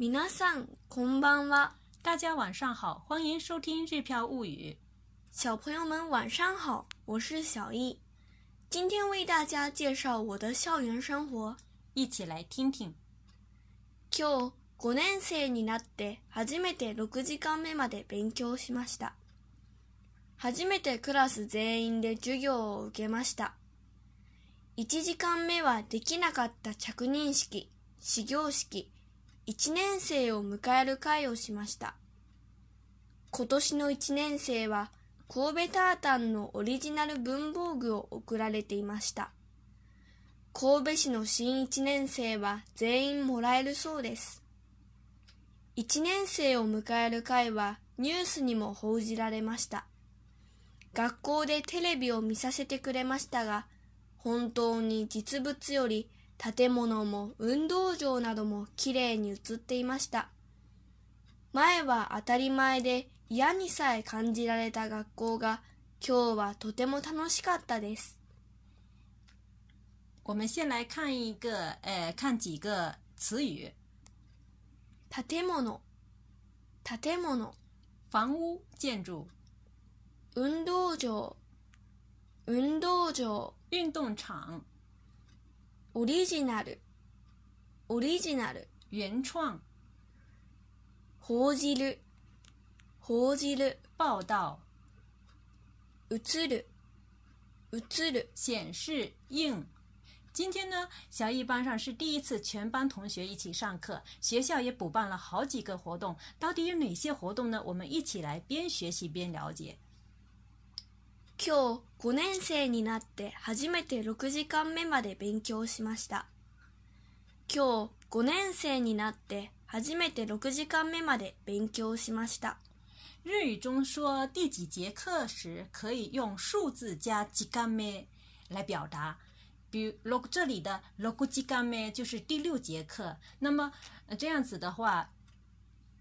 皆さんこんばんは。大家晚上好，欢迎收听《日漂物语》。小朋友们晚上好，我是小易，今天为大家介绍我的校园生活。一起来听听。今日5年生になって初めて6時間目まで勉強しました。初めてクラス全員で授業を受けました。1時間目はできなかった着任式、始業式、1年生を迎える会をしました。今年の1年生は神戸タータンのオリジナル文房具を贈られていました。神戸市の新1年生は全員もらえるそうです。1年生を迎える会はニュースにも報じられました。学校でテレビを見させてくれましたが、本当に実物より建物も運動場などもきれいに映っていました。前は当たり前で嫌にさえ感じられた学校が今日はとても楽しかったです。我们先来看一个，呃，看几个词语：建物、建物、房屋、建筑、運動場、運動場、运动场、オリジナル、オリジナル、原创、報じる、報じる、报道、映る、映る、显示、映。今天呢，小艺班上是第一次全班同学一起上课，学校也补办了好几个活动。到底有哪些活动呢？我们一起来边学习边了解。 今日5年生になって初めて6時間目まで勉強しました。今日5年生になって初めて6時間目まで勉強しました。日语中说第几节课时，可以用数字加几干咩来表达。比如六这里的六几干咩就是第六节課。那麼、呃、這樣子的話，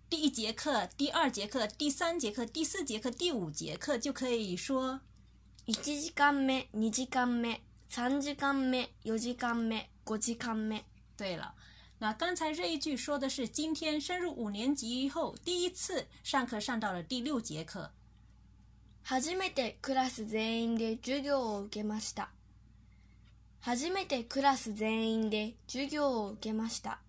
第一節課、第二節課、第三節課、第四節課、第五節課就可以說1時間目、2時間目、3時間目、4時間目、5時間目。對了，那剛才這一句說的是今天升入五年級以後第一次上課上到了第六節課。初めてクラス全員で授業を受けました。初めてクラス全員で授業を受けました。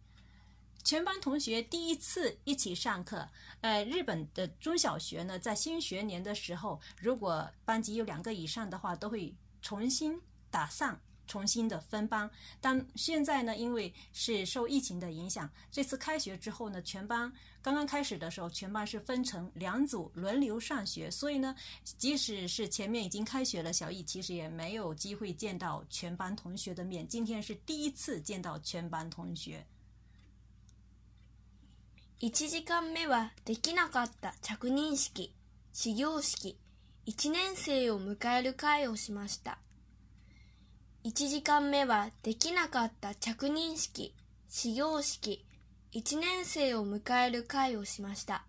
全班同学第一次一起上课。呃，日本的中小学呢，在新学年的时候，如果班级有两个以上的话，都会重新打散，重新的分班。但现在呢，因为是受疫情的影响，这次开学之后呢，全班刚刚开始的时候，全班是分成两组轮流上学，所以呢，即使是前面已经开学了，小易其实也没有机会见到全班同学的面。今天是第一次见到全班同学。1時間目はできなかった着任式、始業式、1年生を迎える会をしました。1時間目はできなかった着任式、始業式、1年生を迎える会をしました。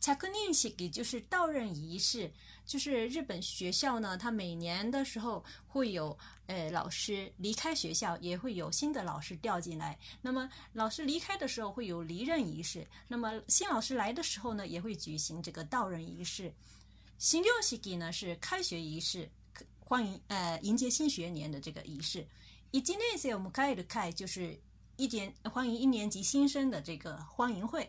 着任式就是到任儀式，就是日本學校呢，它每年的時候會有，呃，老師離開學校，也會有新的老師調進來。那麼老師離開的時候會有離任儀式，那麼新老師來的時候呢，也會舉行這個到任儀式。始業式呢是開學儀式，歡迎呃迎接新學年的這個儀式。一年生を迎える會就是一年歡迎一年級新生的這個歡迎會。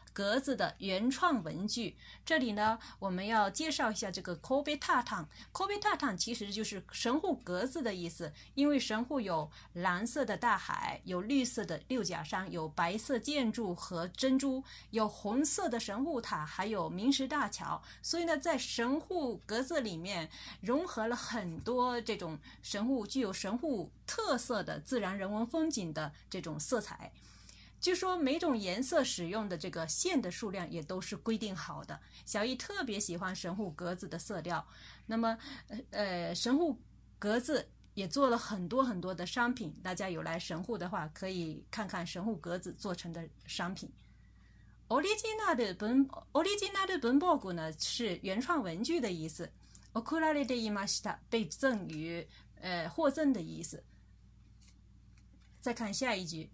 格子的原创文具，这里呢，我们要介绍一下这个 Kobe Tartan。Kobe Tartan 其实就是神户格子的意思，因为神户有蓝色的大海，有绿色的六甲山，有白色建筑和珍珠，有红色的神户塔，还有明石大桥。所以呢，在神户格子里面融合了很多这种神户具有神户特色的自然人文风景的这种色彩。据说每种颜色使用的这个线的数量也都是规定好的。小易特别喜欢神户格子的色调，那么呃，神户格子也做了很多很多的商品。大家有来神户的话，可以看看神户格子做成的商品。original 的本 original 的本报谷呢是原创文具的意思。送られていました被赠予呃获赠的意思。再看下一句。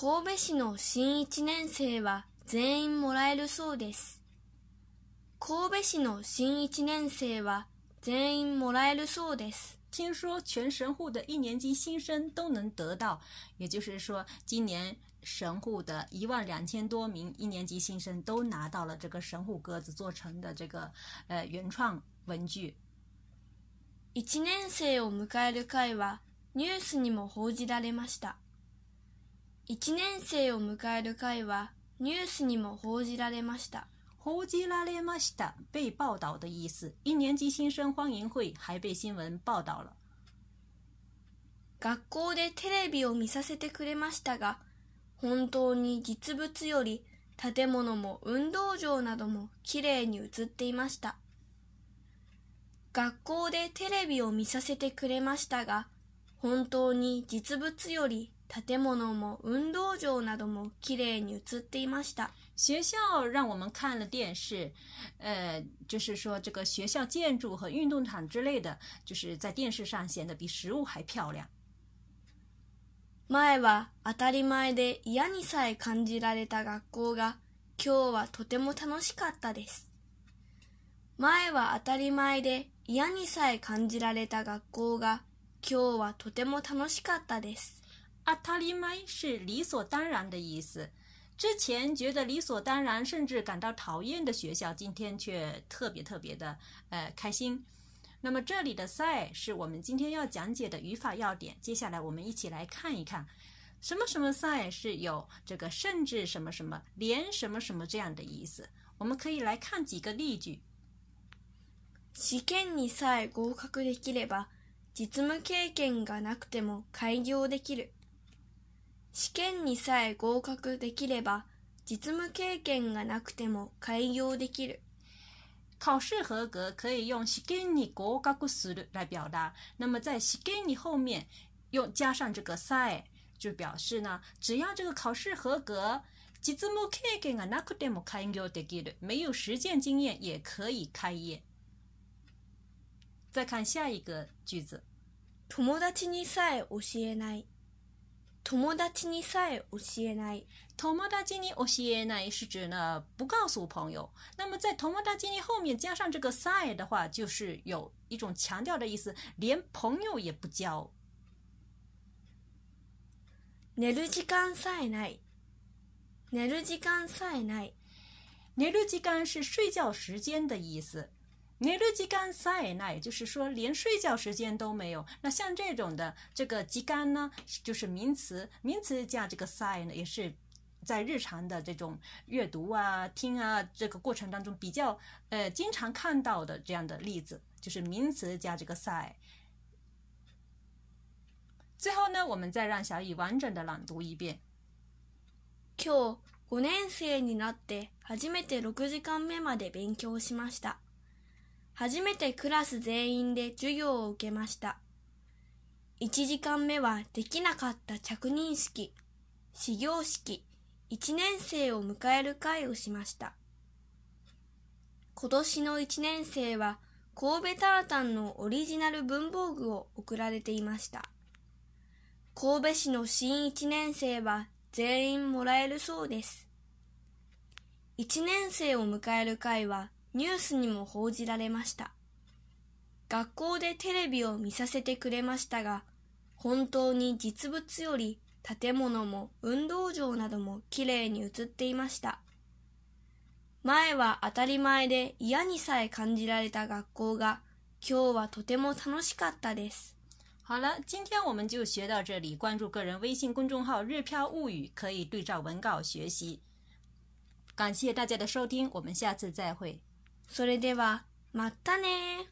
神戸市の新一年生は全員もらえるそうです。神戸市の新一年生は全員もらえるそうです。听说全神户的一年级新生都能得到，也就是说，今年神户的一万两千多名一年级新生都拿到了这个神户鸽子做成的这个呃原创文具。一年生を迎える会はニュースにも報じられました。一年生を迎える会はニュースにも報じられました。報じられました被报道的意思。一年级新生欢迎会还被新闻报道了。学校でテレビを見させてくれましたが、本当に実物より建物も運動場などもきれいに映っていました。学校でテレビを見させてくれましたが、本当に実物より建物も運動場なども綺麗に映っていました。学校让我们看了电视，呃，就是说这个学校建筑和运动场之类的，就是在电视上显得比实物还漂亮。前は当たり前で嫌にさえ感じられた学校が今日はとても楽しかったです。前は当たり前で嫌にさえ感じられた学校が今日はとても楽しかったです。阿塔里麦是理所当然的意思。之前觉得理所当然，甚至感到讨厌的学校，今天却特别特别的呃开心。那么这里的 “say” 是我们今天要讲解的语法要点。接下来我们一起来看一看，什么什么 “say” 是有这个甚至什么什么连什么什么这样的意思。我们可以来看几个例句。試験にさえ合格できれば、実務経験がなくても開業できる。 試験にさえ合格できれば、実務経験がなくても開業できる。考试合格可以用試験に合格する来表达。那么在試験に后面用加上这个さえ，就表示呢，只要这个考试合格，実務経験がなくても開業できる，没有实践经验也可以开业。再看下一个句子。友達にさえ教えない。友達にさえ教えない。友達に教えない是指呢不告诉朋友。那么在友達に后面加上这个さえ的话，就是有一种强调的意思，连朋友也不交。寝る時間さえない。寝る時間さえない。寝る時間是睡觉时间的意思。 寝る時間さえない，就是说连睡觉时间都没有。那像这种的这个時間呢，就是名词，名词加这个さえ呢，也是在日常的这种阅读啊、听啊这个过程当中比较呃经常看到的这样的例子，就是名词加这个さえ。最后呢，我们再让小乙完整的朗读一遍。今日五年生になって初めて6時間目まで勉強しました。 初めてクラス全員で授業を受けました。1時間目はできなかった着任式、始業式、1年生を迎える会をしました。今年の1年生は神戸タータンのオリジナル文房具を贈られていました。神戸市の新1年生は全員もらえるそうです。1年生を迎える会はニュースにも報じられました。学校でテレビを見させてくれましたが、本当に実物より建物も運動場などもきれいに映っていました。前は当たり前で嫌にさえ感じられた学校が今日はとても楽しかったです。好了，今天我们就学到这里。关注个人微信公众号“日飘物语”，可以对照文稿学习。感谢大家的收听，我们下次再会。それでは、またね